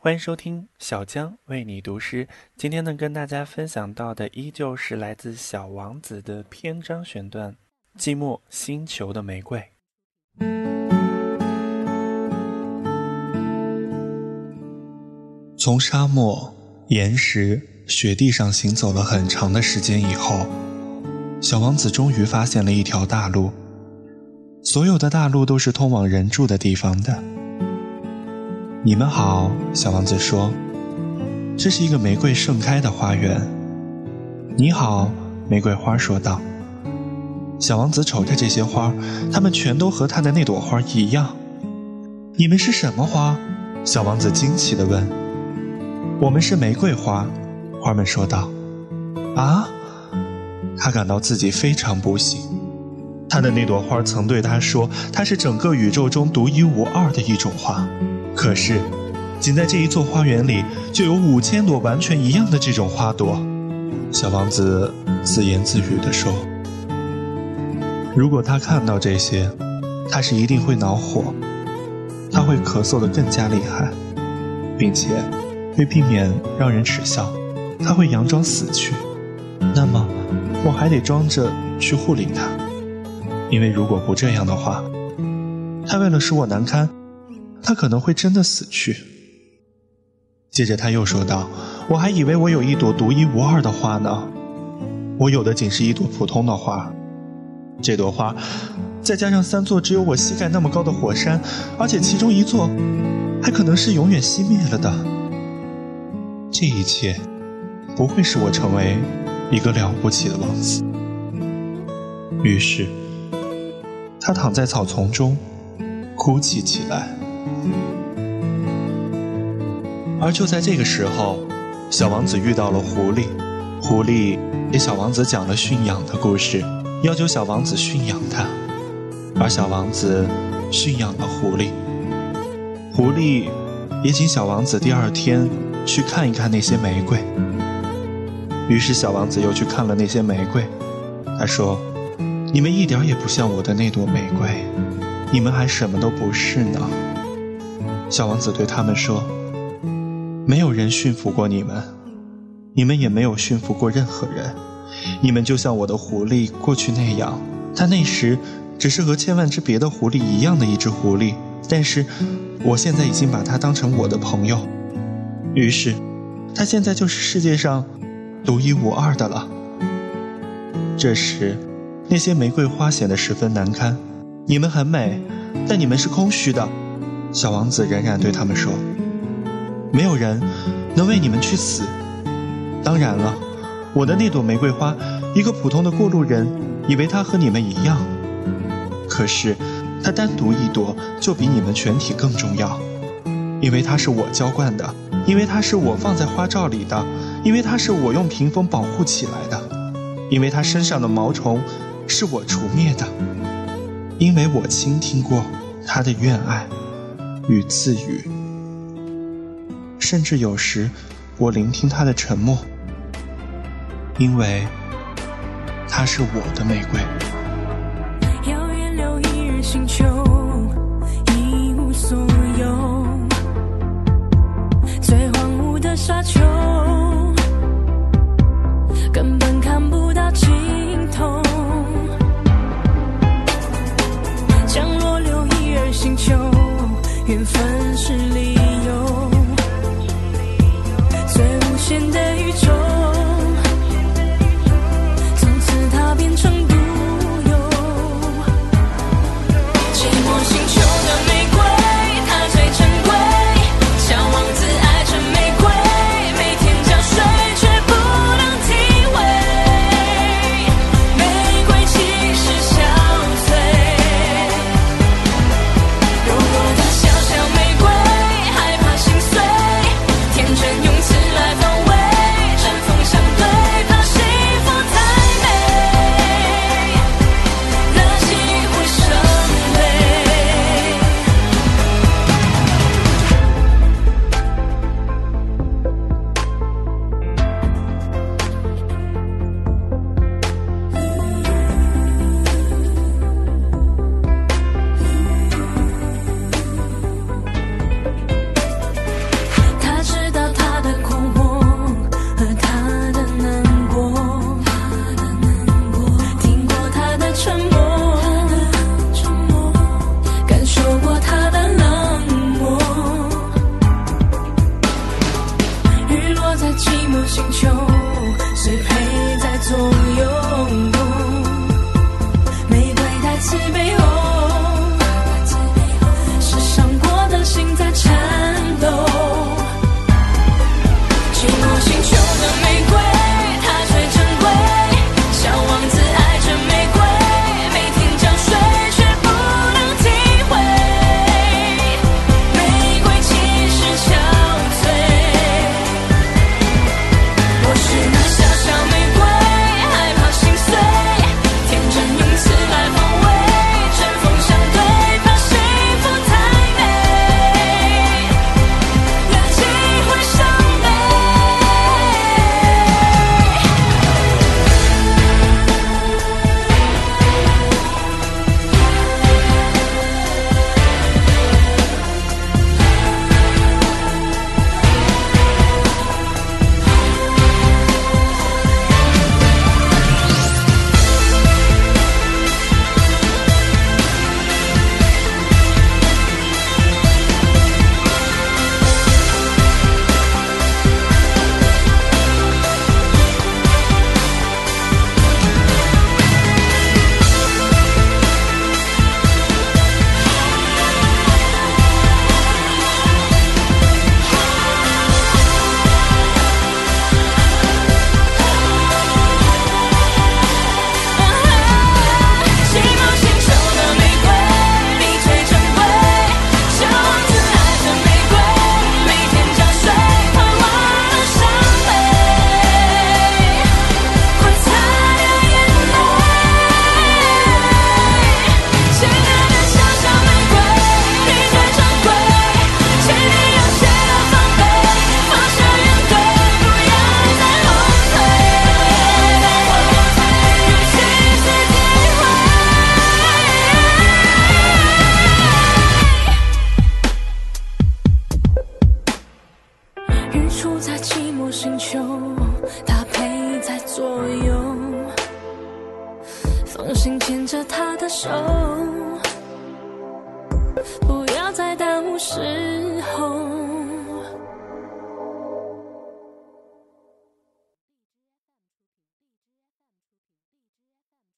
欢迎收听小江为你读诗。今天呢，跟大家分享到的依旧是来自《小王子》的篇章选段，《寂寞星球的玫瑰》。从沙漠、岩石、雪地上行走了很长的时间以后，小王子终于发现了一条大路。所有的大路都是通往人住的地方的。你们好，小王子说：“这是一个玫瑰盛开的花园。”你好，玫瑰花说道。小王子瞅着这些花，它们全都和他的那朵花一样。你们是什么花？小王子惊奇地问。“我们是玫瑰花。”花们说道。“啊！”他感到自己非常不幸。他的那朵花曾对他说：“它是整个宇宙中独一无二的一种花。”可是，仅在这一座花园里，就有五千朵完全一样的这种花朵。小王子自言自语地说：“如果他看到这些，他是一定会恼火，他会咳嗽得更加厉害，并且为避免让人耻笑，他会佯装死去。那么，我还得装着去护理他，因为如果不这样的话，他为了使我难堪。”他可能会真的死去。接着他又说道：“我还以为我有一朵独一无二的花呢，我有的仅是一朵普通的花。这朵花，再加上三座只有我膝盖那么高的火山，而且其中一座还可能是永远熄灭了的。这一切不会使我成为一个了不起的王子。”于是，他躺在草丛中，哭泣起来。而就在这个时候，小王子遇到了狐狸。狐狸给小王子讲了驯养的故事，要求小王子驯养它。而小王子驯养了狐狸。狐狸也请小王子第二天去看一看那些玫瑰。于是小王子又去看了那些玫瑰。他说：“你们一点也不像我的那朵玫瑰，你们还什么都不是呢。”小王子对他们说：“没有人驯服过你们，你们也没有驯服过任何人。你们就像我的狐狸过去那样，它那时只是和千万只别的狐狸一样的一只狐狸。但是，我现在已经把它当成我的朋友，于是，它现在就是世界上独一无二的了。”这时，那些玫瑰花显得十分难堪。你们很美，但你们是空虚的。小王子仍然对他们说：“没有人能为你们去死。当然了，我的那朵玫瑰花，一个普通的过路人以为它和你们一样，可是它单独一朵就比你们全体更重要，因为它是我浇灌的，因为它是我放在花罩里的，因为它是我用屏风保护起来的，因为它身上的毛虫是我除灭的，因为我倾听过他的怨爱。”与自语，甚至有时，我聆听他的沉默，因为他是我的玫瑰。遥远留一人星球，缘分是离牵着他的手不要再耽误时候。